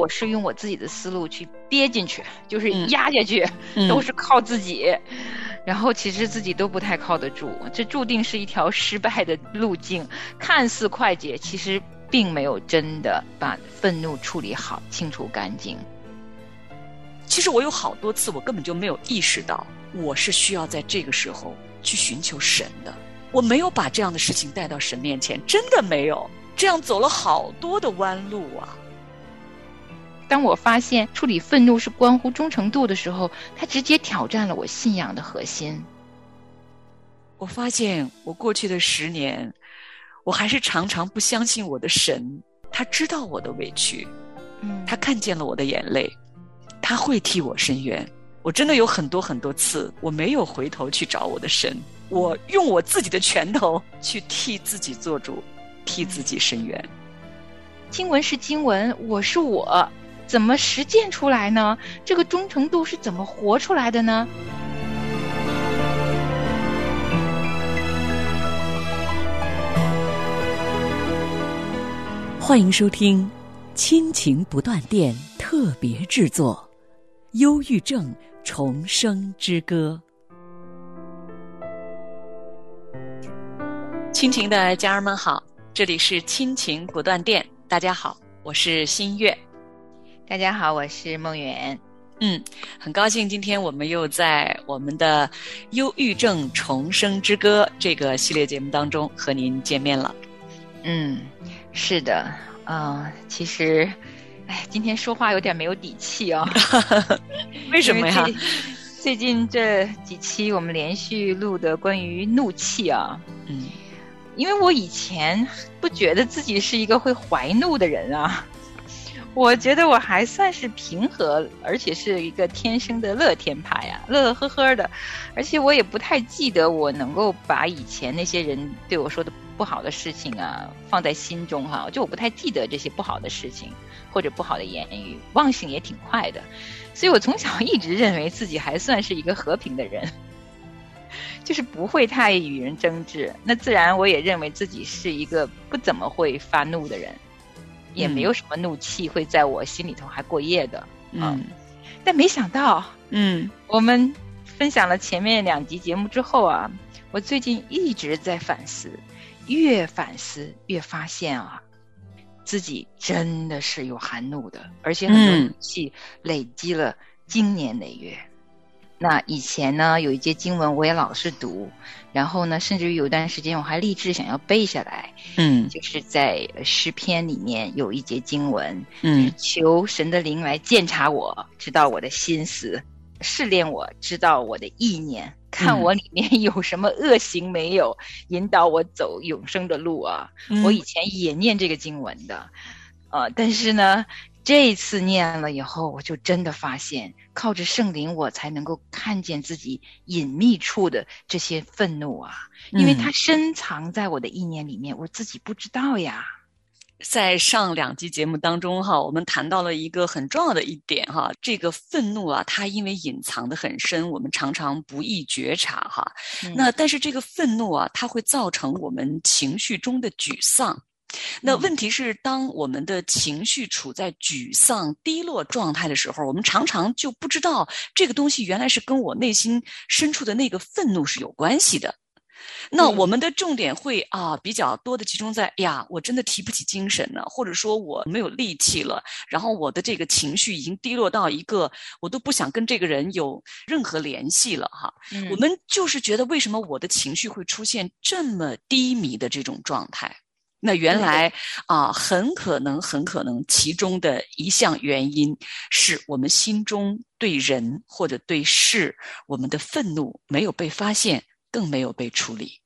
我是用我自己的思路去憋进去，就是嗯压下去，嗯 都是靠自己。然后其实自己都不太靠得住，这注定是一条失败的路径。看似快捷，其实并没有真的把愤怒处理好、清除干净。其实我有好多次，我根本就没有意识到，我是需要在这个时候去寻求神的。我没有把这样的事情带到神面前，真的没有。这样走了好多的弯路啊！当我发现处理愤怒是关乎忠诚度的时候，它直接挑战了我信仰的核心。我发现我过去的十年，我还是常常不相信我的神，他知道我的委屈，嗯他看见了我的眼泪，他会替我伸冤。我真的有很多很多次，我没有回头去找我的神，我用我自己的拳头去替自己做主，替自己伸冤。经文是经文，我是我，怎么实践出来呢？这个忠诚度是怎么活出来的呢？欢迎收听《亲情不断电》特别制作《忧郁症重生之歌》。亲情的家人们好，这里是亲情不断电，大家好，我是新月。大家好，我是梦圆。嗯，很高兴今天我们又在我们的《忧郁症重生之歌》这个系列节目当中和您见面了。嗯，是的，啊、其实，哎，今天说话有点没有底气啊、为什么呀？最近这几期我们连续录的关于怒气啊，嗯。因为我以前不觉得自己是一个会怀怒的人啊，我觉得我还算是平和，而且是一个天生的乐天派啊，乐乐呵呵的，而且我也不太记得我能够把以前那些人对我说的不好的事情啊放在心中哈、就我不太记得这些不好的事情或者不好的言语，忘性也挺快的，所以我从小一直认为自己还算是一个和平的人。就是不会太与人争执，那自然我也认为自己是一个不怎么会发怒的人，也没有什么怒气会在我心里头还过夜的。嗯但没想到，嗯我们分享了前面两集节目之后啊，我最近一直在反思，越反思越发现啊，自己真的是有含怒的，而且很多嗯怒气累积了经年累月。那以前呢，有一节经文我也老是读，然后呢，甚至于有一段时间我还立志想要背下来，嗯。就是在诗篇里面有一节经文，嗯。求神的灵来鉴察我，知道我的心思，试炼我，知道我的意念，看我里面有什么恶行没有，引导我走永生的路啊！嗯。我以前也念这个经文的，呃，但是呢，这一次念了以后，我就真的发现，靠着圣灵，我才能够看见自己隐秘处的这些愤怒啊，因为嗯它深藏在我的意念里面，我自己不知道呀。在上两集节目当中哈，我们谈到了一个很重要的一点哈，这个愤怒啊，它因为隐藏的很深，我们常常不易觉察哈。嗯那但是这个愤怒啊，它会造成我们情绪中的沮丧。那嗯问题是，当我们的情绪处在沮丧、低落状态的时候，我们常常就不知道这个东西原来是跟我内心深处的那个愤怒是有关系的。那嗯我们的重点会啊比较多的集中在，哎呀，我真的提不起精神了，或者说我没有力气了，然后我的这个情绪已经低落到一个我都不想跟这个人有任何联系了哈。嗯我们就是觉得为什么我的情绪会出现这么低迷的这种状态？那原来啊，很可能，很可能其中的一项原因是我们心中对人或者对事，我们的愤怒没有被发现，更没有被处理。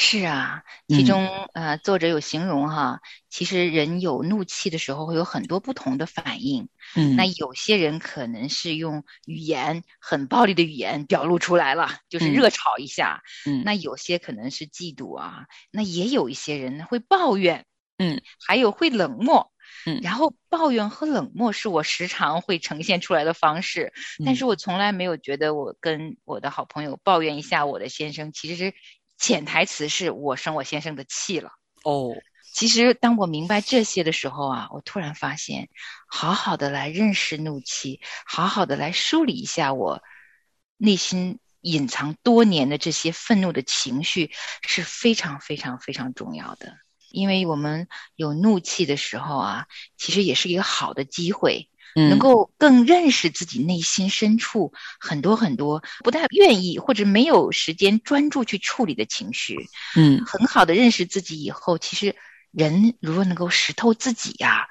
是啊，嗯其中、呃，作者有形容哈，其实人有怒气的时候会有很多不同的反应。嗯那有些人可能是用语言很暴力的语言表露出来了，就是嗯热吵一下。嗯那有些可能是嫉妒啊，那也有一些人会抱怨，嗯，还有会冷漠。嗯然后抱怨和冷漠是我时常会呈现出来的方式，但嗯是我从来没有觉得我跟我的好朋友抱怨一下我的先生，其实潜台词是我生我先生的气了。哦，其实当我明白这些的时候啊，我突然发现，好好的来认识怒气，好好的来梳理一下我内心隐藏多年的这些愤怒的情绪，是非常非常非常重要的。因为我们有怒气的时候啊，其实也是一个好的机会。能够更认识自己内心深处很多很多不太愿意或者没有时间专注去处理的情绪，嗯，很好的认识自己以后，其实人如果能够识透自己呀。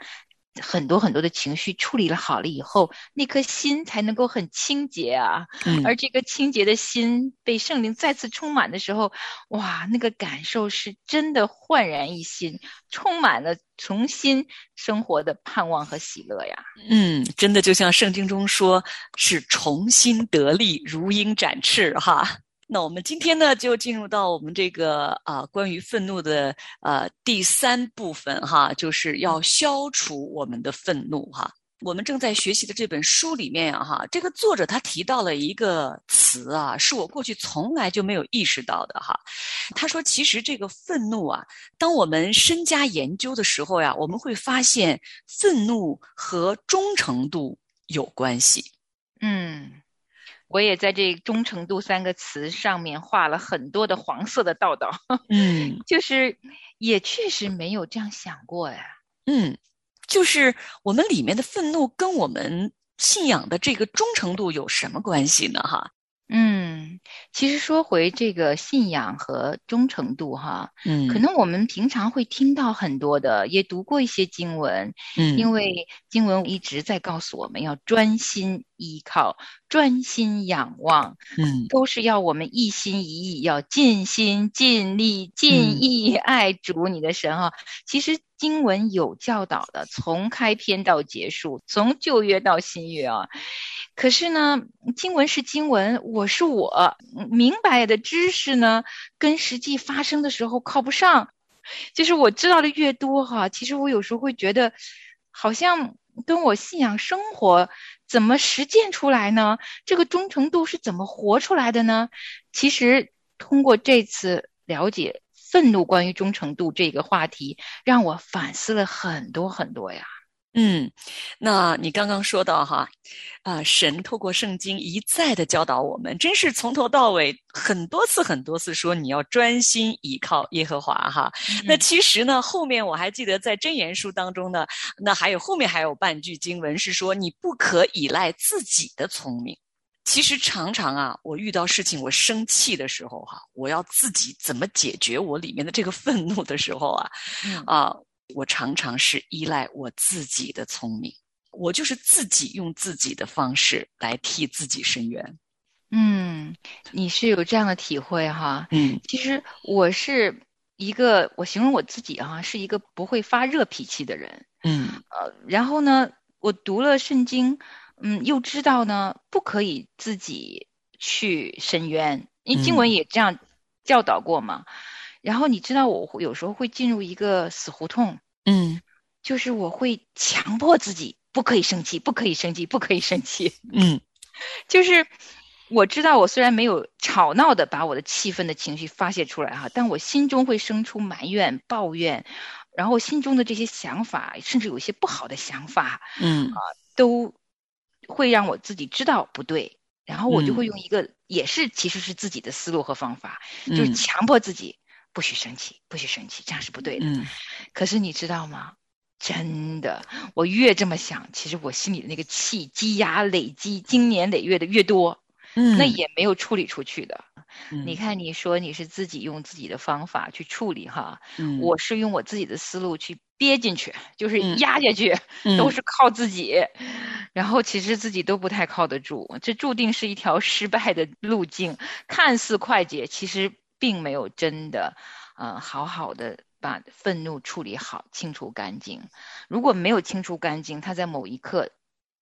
很多很多的情绪处理了好了以后，那颗心才能够很清洁啊。嗯，而这个清洁的心被圣灵再次充满的时候，哇，那个感受是真的焕然一新，充满了重新生活的盼望和喜乐呀。嗯，真的就像圣经中说，是重新得力，如鹰展翅哈。那我们今天呢，就进入到我们这个啊，关于愤怒的呃第三部分哈，就是要消除我们的愤怒哈。我们正在学习的这本书里面呀哈，这个作者他提到了一个词啊，是我过去从来就没有意识到的哈。他说，其实这个愤怒啊，当我们深加研究的时候呀，我们会发现愤怒和忠诚度有关系。嗯。我也在这“忠诚度”三个词上面画了很多的黄色的道道。嗯，就是也确实没有这样想过呀。嗯，就是我们里面的愤怒跟我们信仰的这个忠诚度有什么关系呢？哈。嗯，其实说回这个信仰和忠诚度哈，嗯，可能我们平常会听到很多的，也读过一些经文，嗯，因为经文一直在告诉我们要专心依靠、专心仰望，嗯，都是要我们一心一意，要尽心尽力尽意爱主你的神哈。其实经文有教导的，从开篇到结束，从旧约到新约啊。可是呢，经文是经文，我是我，明白的知识呢，跟实际发生的时候靠不上。就是我知道的越多哈，其实我有时候会觉得，好像跟我信仰生活怎么实践出来呢？这个忠诚度是怎么活出来的呢？其实通过这次了解愤怒关于忠诚度这个话题，让我反思了很多很多呀。嗯，那你刚刚说到哈，啊，神透过圣经一再的教导我们，真是从头到尾很多次很多次说你要专心倚靠耶和华哈。那其实呢，后面我还记得在箴言书当中呢，那还有后面还有半句经文是说你不可依赖自己的聪明。其实常常啊，我遇到事情我生气的时候哈，我要自己怎么解决我里面的这个愤怒的时候啊，啊。我常常是依赖我自己的聪明，我就是自己用自己的方式来替自己伸冤。嗯，你是有这样的体会哈？嗯，其实我是一个，我形容我自己啊，是一个不会发热脾气的人。嗯，呃，然后呢，我读了圣经，嗯，又知道呢，不可以自己去伸冤，因为经文也这样教导过嘛。然后你知道，我会有时候会进入一个死胡同，嗯，就是我会强迫自己不可以生气，不可以生气，不可以生气，嗯，就是我知道，我虽然没有吵闹的把我的气愤的情绪发泄出来哈，但我心中会生出埋怨、抱怨，然后心中的这些想法，甚至有一些不好的想法，嗯。啊，都会让我自己知道不对，然后我就会用一个也是其实是自己的思路和方法，就是强迫自己。不许生气，不许生气，这样是不对的。嗯，可是你知道吗？真的，我越这么想，其实我心里的那个气积压累积，经年累月的越多，嗯，那也没有处理出去的。嗯，你看，你说你是自己用自己的方法去处理哈，嗯，我是用我自己的思路去憋进去，就是压下去，嗯，都是靠自己，然后其实自己都不太靠得住，这注定是一条失败的路径。看似快捷，其实。并没有真的，呃，好好的把愤怒处理好、清除干净。如果没有清除干净，它在某一刻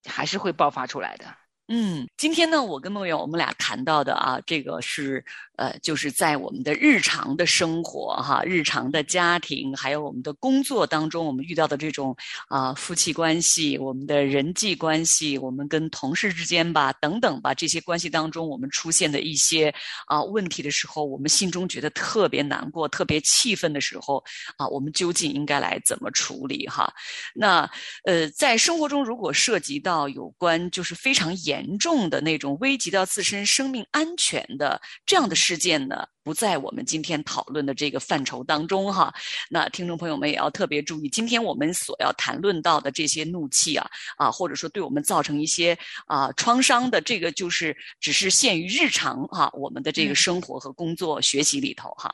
还是会爆发出来的。嗯，今天呢，我跟梦圆我们俩谈到的啊，这个是呃，就是在我们的日常的生活哈，日常的家庭，还有我们的工作当中，我们遇到的这种啊夫妻关系，我们的人际关系，我们跟同事之间吧，等等吧，这些关系当中，我们出现的一些啊问题的时候，我们心中觉得特别难过、特别气愤的时候啊，我们究竟应该来怎么处理哈？那呃，在生活中如果涉及到有关就是非常严。严重的那种危及到自身生命安全的这样的事件呢，不在我们今天讨论的这个范畴当中哈。那听众朋友们也要特别注意，今天我们所要谈论到的这些怒气啊啊，或者说对我们造成一些啊创伤的这个，就是只是限于日常哈，我们的这个生活和工作学习里头哈。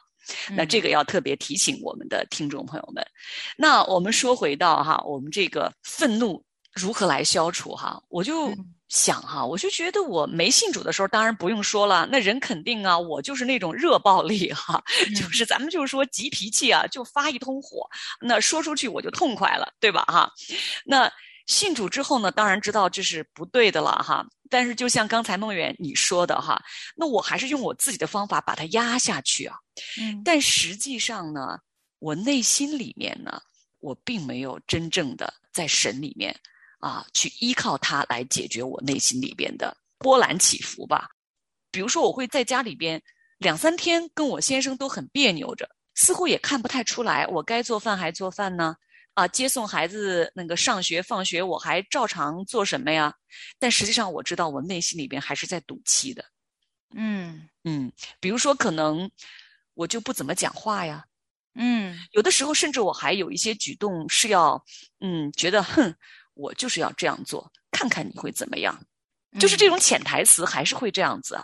那这个要特别提醒我们的听众朋友们。那我们说回到哈，我们这个愤怒如何来消除哈，我就。想哈，我就觉得我没信主的时候，当然不用说了，那人肯定啊，我就是那种热暴力哈，就是咱们就是说急脾气啊，就发一通火，那说出去我就痛快了，对吧哈？那信主之后呢，当然知道这是不对的了哈，但是就像刚才梦远你说的哈，那我还是用我自己的方法把它压下去啊，嗯，但实际上呢，我内心里面呢，我并没有真正的在神里面。啊，去依靠它来解决我内心里边的波澜起伏吧。比如说，我会在家里边两三天跟我先生都很别扭着，似乎也看不太出来，我该做饭还做饭呢。啊，接送孩子那个上学放学，我还照常做什么呀？但实际上，我知道我内心里边还是在赌气的。嗯嗯，比如说，可能我就不怎么讲话呀。嗯，有的时候甚至我还有一些举动是要，嗯，觉得哼。我就是要这样做，看看你会怎么样。就是这种潜台词还是会这样子啊。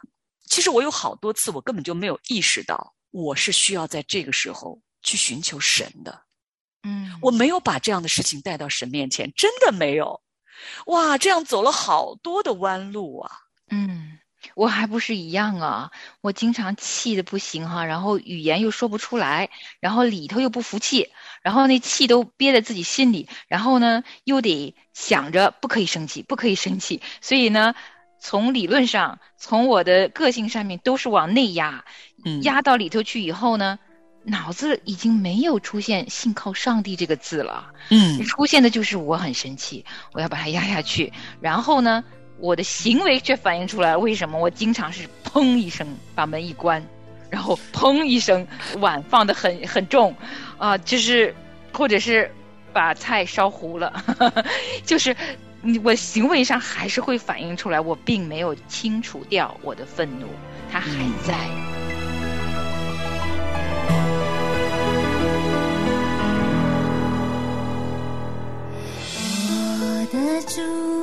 其实我有好多次，我根本就没有意识到，我是需要在这个时候去寻求神的。嗯，我没有把这样的事情带到神面前，真的没有。哇，这样走了好多的弯路啊。嗯。我还不是一样啊！我经常气的不行哈，然后语言又说不出来，然后里头又不服气，然后那气都憋在自己心里，然后呢又得想着不可以生气，不可以生气，所以呢，从理论上，从我的个性上面都是往内压，压到里头去以后呢，脑子已经没有出现“信靠上帝”这个字了，嗯，出现的就是我很生气，我要把它压下去，然后呢。我的行为却反映出来，为什么我经常是砰一声把门一关，然后砰一声碗放的很很重，啊，就是或者是把菜烧糊了，就是我行为上还是会反映出来，我并没有清除掉我的愤怒，它还在。我的主。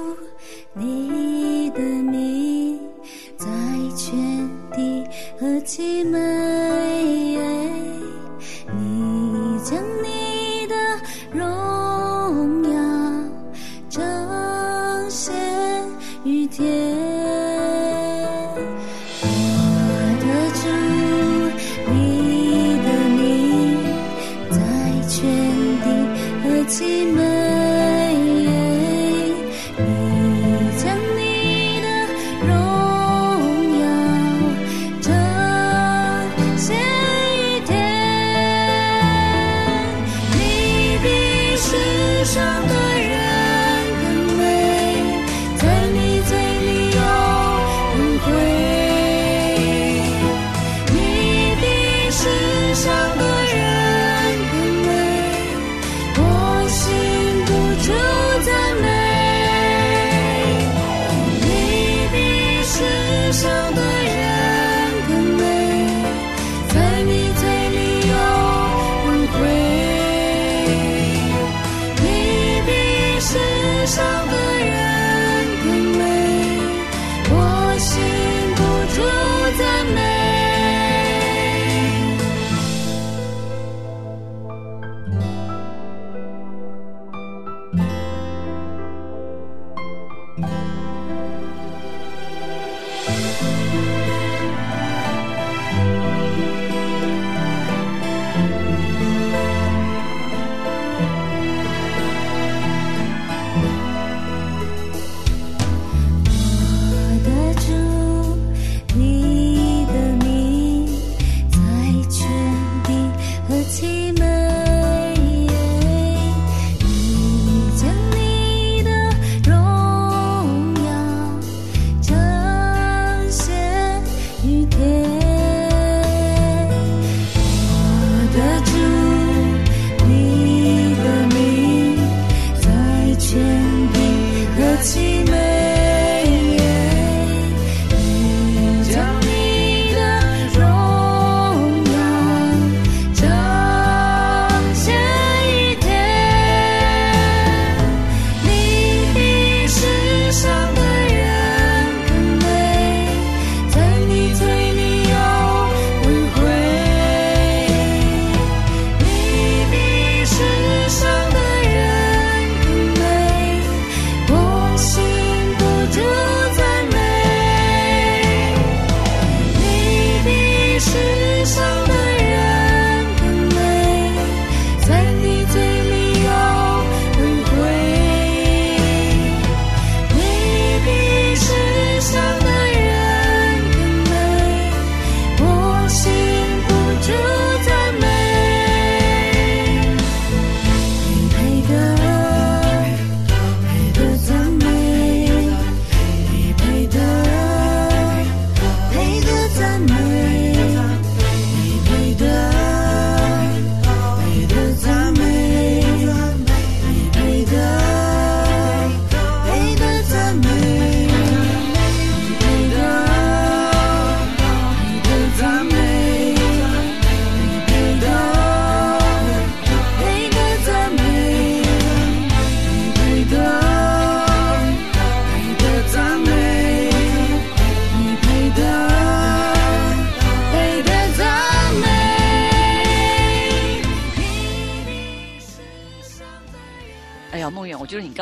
Thank you.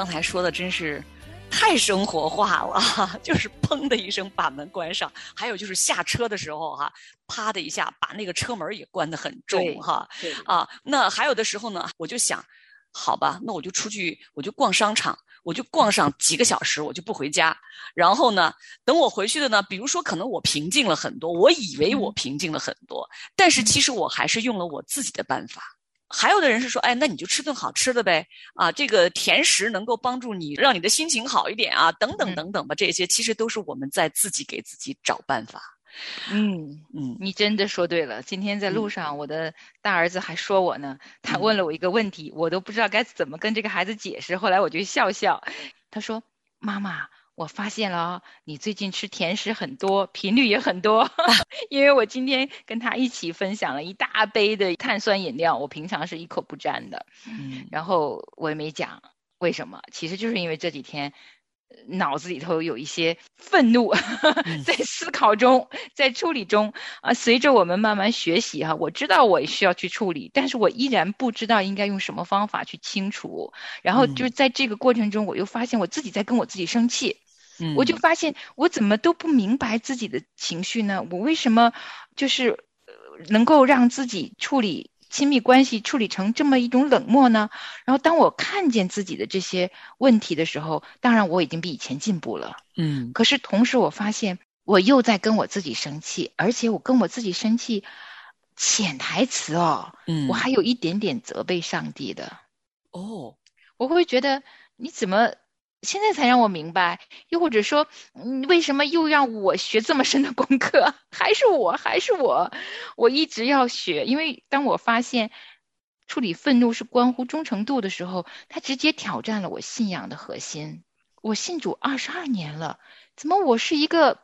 刚才说的真是太生活化了，就是砰的一声把门关上，还有就是下车的时候哈，啪的一下把那个车门也关得很重哈。啊，那还有的时候呢，我就想，好吧，那我就出去，我就逛商场。我就逛上几个小时，我就不回家。然后呢，等我回去的呢，比如说可能我平静了很多，我以为我平静了很多，但是其实我还是用了我自己的办法。还有的人是说，哎，那你就吃顿好吃的呗，啊，这个甜食能够帮助你让你的心情好一点啊，等等等等吧，这些其实都是我们在自己给自己找办法。嗯嗯，你真的说对了。今天在路上，我的大儿子还说我呢，他问了我一个问题，我都不知道该怎么跟这个孩子解释。后来我就笑笑，他说：“妈妈，我发现了，你最近吃甜食很多，频率也很多。因为我今天跟他一起分享了一大杯的碳酸饮料，我平常是一口不沾的。嗯，然后我也没讲为什么，其实就是因为这几天。”脑子里头有一些愤怒，在思考中，在处理中啊。随着我们慢慢学习哈，我知道我需要去处理，但是我依然不知道应该用什么方法去清除。然后就是在这个过程中，我又发现我自己在跟我自己生气。嗯，我就发现我怎么都不明白自己的情绪呢？我为什么就是能够让自己处理？亲密关系处理成这么一种冷漠呢？然后当我看见自己的这些问题的时候，当然我已经比以前进步了。嗯，可是同时我发现我又在跟我自己生气，而且我跟我自己生气，潜台词哦，嗯，我还有一点点责备上帝的。哦，我会觉得你怎么？现在才让我明白，又或者说，嗯，为什么又让我学这么深的功课？还是我，还是我，我一直要学。因为当我发现处理愤怒是关乎忠诚度的时候，它直接挑战了我信仰的核心。我信主二十二年了，怎么我是一个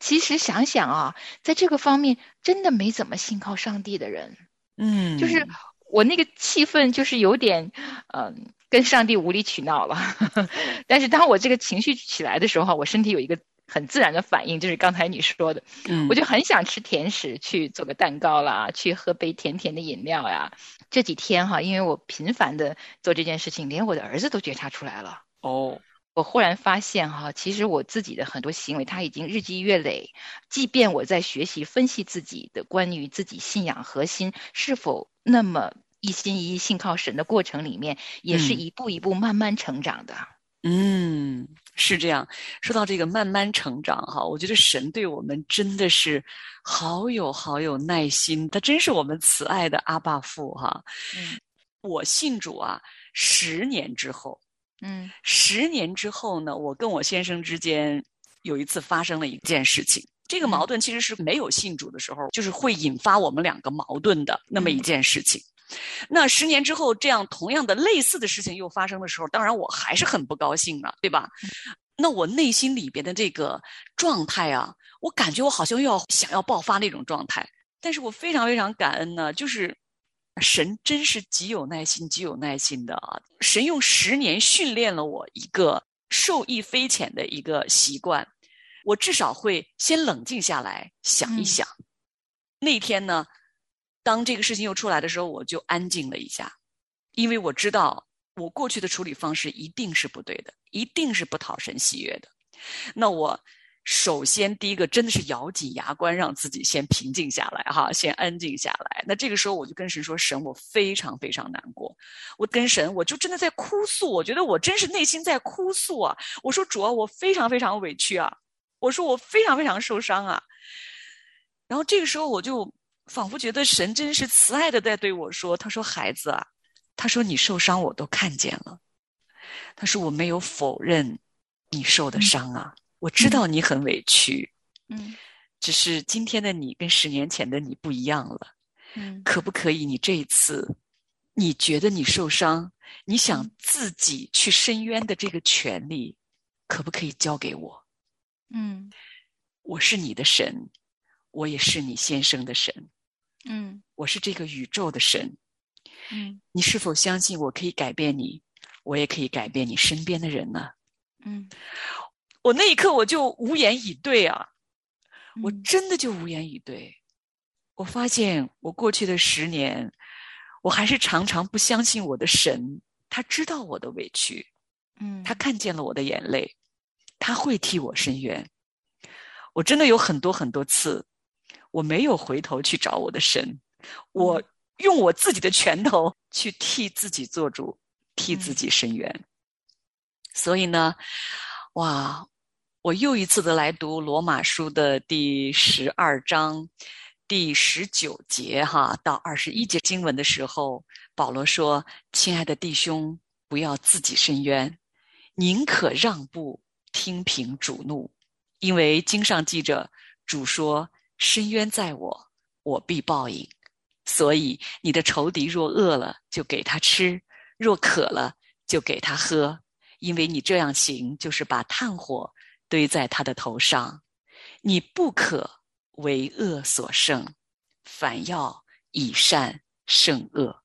其实想想啊，在这个方面真的没怎么信靠上帝的人？嗯，就是我那个气氛就是有点，嗯。跟上帝无理取闹了，但是当我这个情绪起来的时候，我身体有一个很自然的反应，就是刚才你说的，我就很想吃甜食，去做个蛋糕啦，去喝杯甜甜的饮料呀。这几天哈，因为我频繁的做这件事情，连我的儿子都觉察出来了。哦，我忽然发现哈，其实我自己的很多行为，他已经日积月累。即便我在学习分析自己的关于自己信仰核心是否那么。一心一意信靠神的过程里面，也是一步一步慢慢成长的。嗯，是这样。说到这个慢慢成长哈，我觉得神对我们真的是好有好有耐心，他真是我们慈爱的阿爸父哈。嗯，我信主啊，十年之后，嗯，十年之后呢，我跟我先生之间有一次发生了一件事情，这个矛盾其实是没有信主的时候，就是会引发我们两个矛盾的那么一件事情。那十年之后，这样同样的类似的事情又发生的时候，当然我还是很不高兴了，对吧？那我内心里边的这个状态啊，我感觉我好像又要想要爆发那种状态。但是我非常非常感恩呢，就是神真是极有耐心、极有耐心的啊！神用十年训练了我一个受益匪浅的一个习惯，我至少会先冷静下来想一想。那天呢？当这个事情又出来的时候，我就安静了一下，因为我知道我过去的处理方式一定是不对的，一定是不讨神喜悦的。那我首先第一个真的是咬紧牙关，让自己先平静下来，哈，先安静下来。那这个时候我就跟神说：“神，我非常非常难过。”我跟神，我就真的在哭诉，我觉得我真是内心在哭诉啊。我说：“主啊，我非常非常委屈啊。”我说：“我非常非常受伤啊。”然后这个时候我就。仿佛觉得神真是慈爱的在对我说：“他说孩子啊，他说你受伤我都看见了，他说我没有否认你受的伤啊，我知道你很委屈，嗯，只是今天的你跟十年前的你不一样了，嗯，可不可以你这一次你觉得你受伤，你想自己去伸冤的这个权利，可不可以交给我？嗯，我是你的神，我也是你先生的神。”嗯，我是这个宇宙的神。嗯，你是否相信我可以改变你？我也可以改变你身边的人呢？嗯，我那一刻我就无言以对啊！我真的就无言以对。我发现我过去的十年，我还是常常不相信我的神，他知道我的委屈，嗯，他看见了我的眼泪，他会替我伸冤。我真的有很多很多次，我没有回头去找我的神，我用我自己的拳头 去替自己做主，替自己伸冤。所以呢，哇，我又一次的来读罗马书的第十二章第十九节哈到二十一节经文的时候，保罗说：“亲爱的弟兄，不要自己伸冤，宁可让步，听凭主怒。”因为经上记着，主说：“深渊在我，我必报应。”所以你的仇敌若饿了，就给他吃；若渴了，就给他喝。因为你这样行，就是把炭火堆在他的头上。你不可为恶所胜，反要以善胜恶。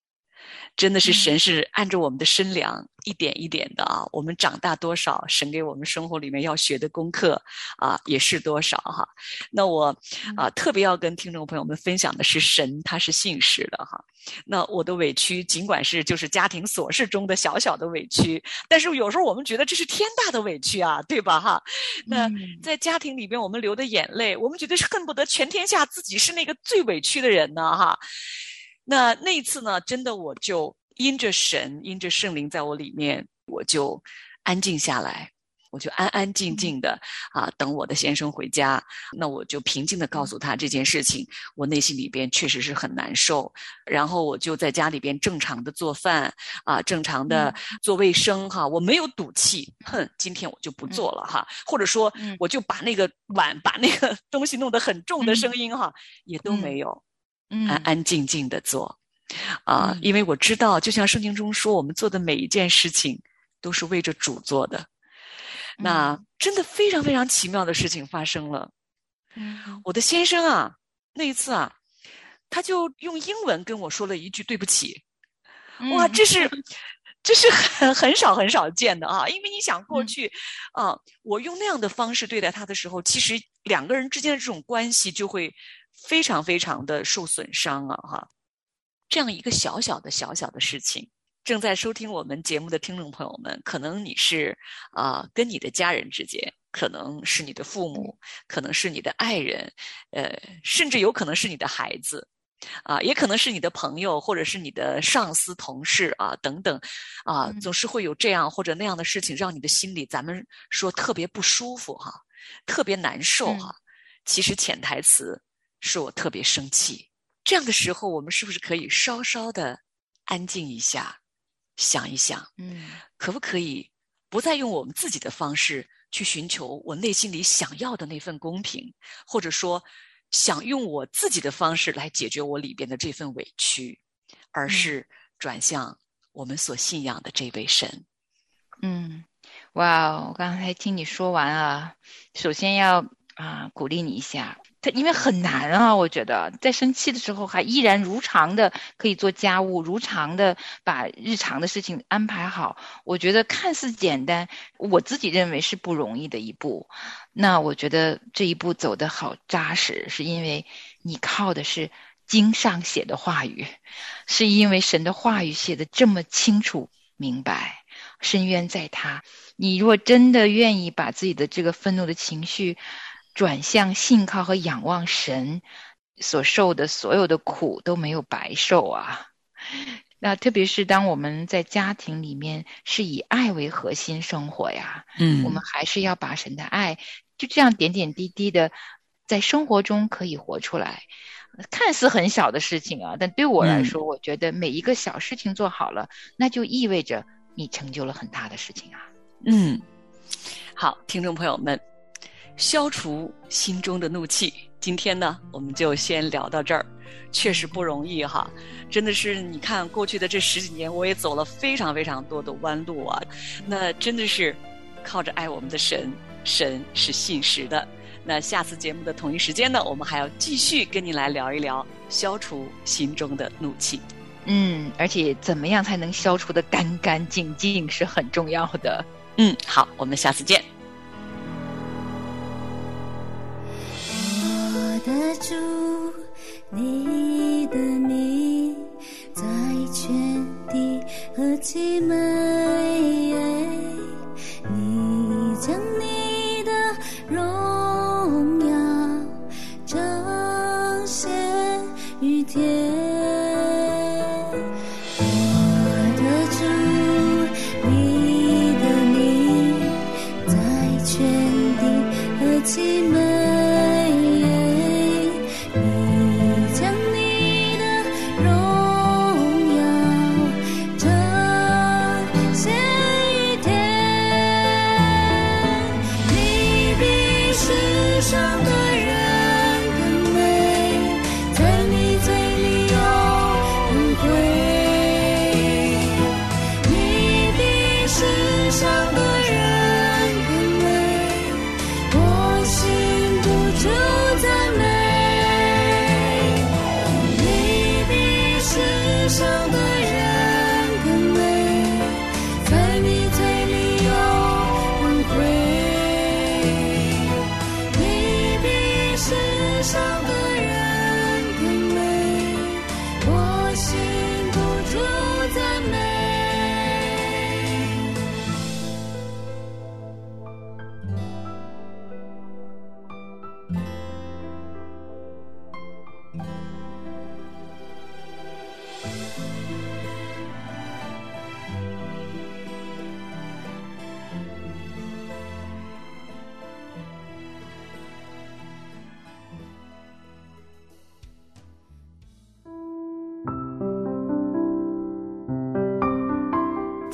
真的是神是按着我们的身量一点一点的啊，我们长大多少，神给我们生活里面要学的功课啊，也是多少哈。那我啊特别要跟听众朋友们分享的是，神他是信实的哈。那我的委屈，尽管是就是家庭琐事中的小小的委屈，但是有时候我们觉得这是天大的委屈啊，对吧哈？那在家庭里边我们流的眼泪，我们觉得是恨不得全天下自己是那个最委屈的人呢哈。那那一次呢，真的我就因着神，因着圣灵在我里面，我就安静下来，我就安安静静的啊，等我的先生回家。那我就平静的告诉他这件事情，我内心里边确实是很难受。然后我就在家里边正常的做饭啊，正常的做卫生哈，我没有赌气，哼，今天我就不做了哈，或者说我就把那个碗把那个 东西弄得很重的声音哈，也都没有。安安静静的做，啊，因为我知道，就像圣经中说，我们做的每一件事情都是为着主做的。那真的非常非常奇妙的事情发生了。我的先生啊，那一次啊，他就用英文跟我说了一句对不起。哇，这是 这是很很少很少见的啊！因为你想过去啊，我用那样的方式对待他的时候，其实两个人之间的这种关系就会。非常非常的受损伤啊！哈，这样一个小小的小小的事情，正在收听我们节目的听众朋友们，可能你是啊，跟你的家人之间，可能是你的父母，可能是你的爱人，呃，甚至有可能是你的孩子，啊，也可能是你的朋友，或者是你的上司、同事啊等等，啊，总是会有这样或者那样的事情，让你的心里咱们说特别不舒服哈，特别难受哈。其实潜台词。是我特别生气，这样的时候，我们是不是可以稍稍的安静一下，想一想，嗯，可不可以不再用我们自己的方式去寻求我内心里想要的那份公平，或者说想用我自己的方式来解决我里边的这份委屈，而是转向我们所信仰的这位神？嗯，哇，我刚才听你说完啊，首先要啊鼓励你一下。他因为很难啊，我觉得在生气的时候还依然如常的可以做家务，如常的把日常的事情安排好。我觉得看似简单，我自己认为是不容易的一步。那我觉得这一步走得好扎实，是因为你靠的是经上写的话语，是因为神的话语写的这么清楚明白。深渊在他，你若真的愿意把自己的这个愤怒的情绪。转向信靠和仰望神，所受的所有的苦都没有白受啊！那特别是当我们在家庭里面是以爱为核心生活呀，嗯，我们还是要把神的爱就这样点点滴滴的在生活中可以活出来。看似很小的事情啊，但对我来说，我觉得每一个小事情做好了，那就意味着你成就了很大的事情啊。嗯，好，听众朋友们。消除心中的怒气。今天呢，我们就先聊到这儿。确实不容易哈，真的是你看过去的这十几年，我也走了非常非常多的弯路啊。那真的是靠着爱我们的神，神是信实的。那下次节目的同一时间呢，我们还要继续跟你来聊一聊消除心中的怒气。嗯，而且怎么样才能消除的干干净净是很重要的。嗯，好，我们下次见。得住，你的名在全地何其美。free.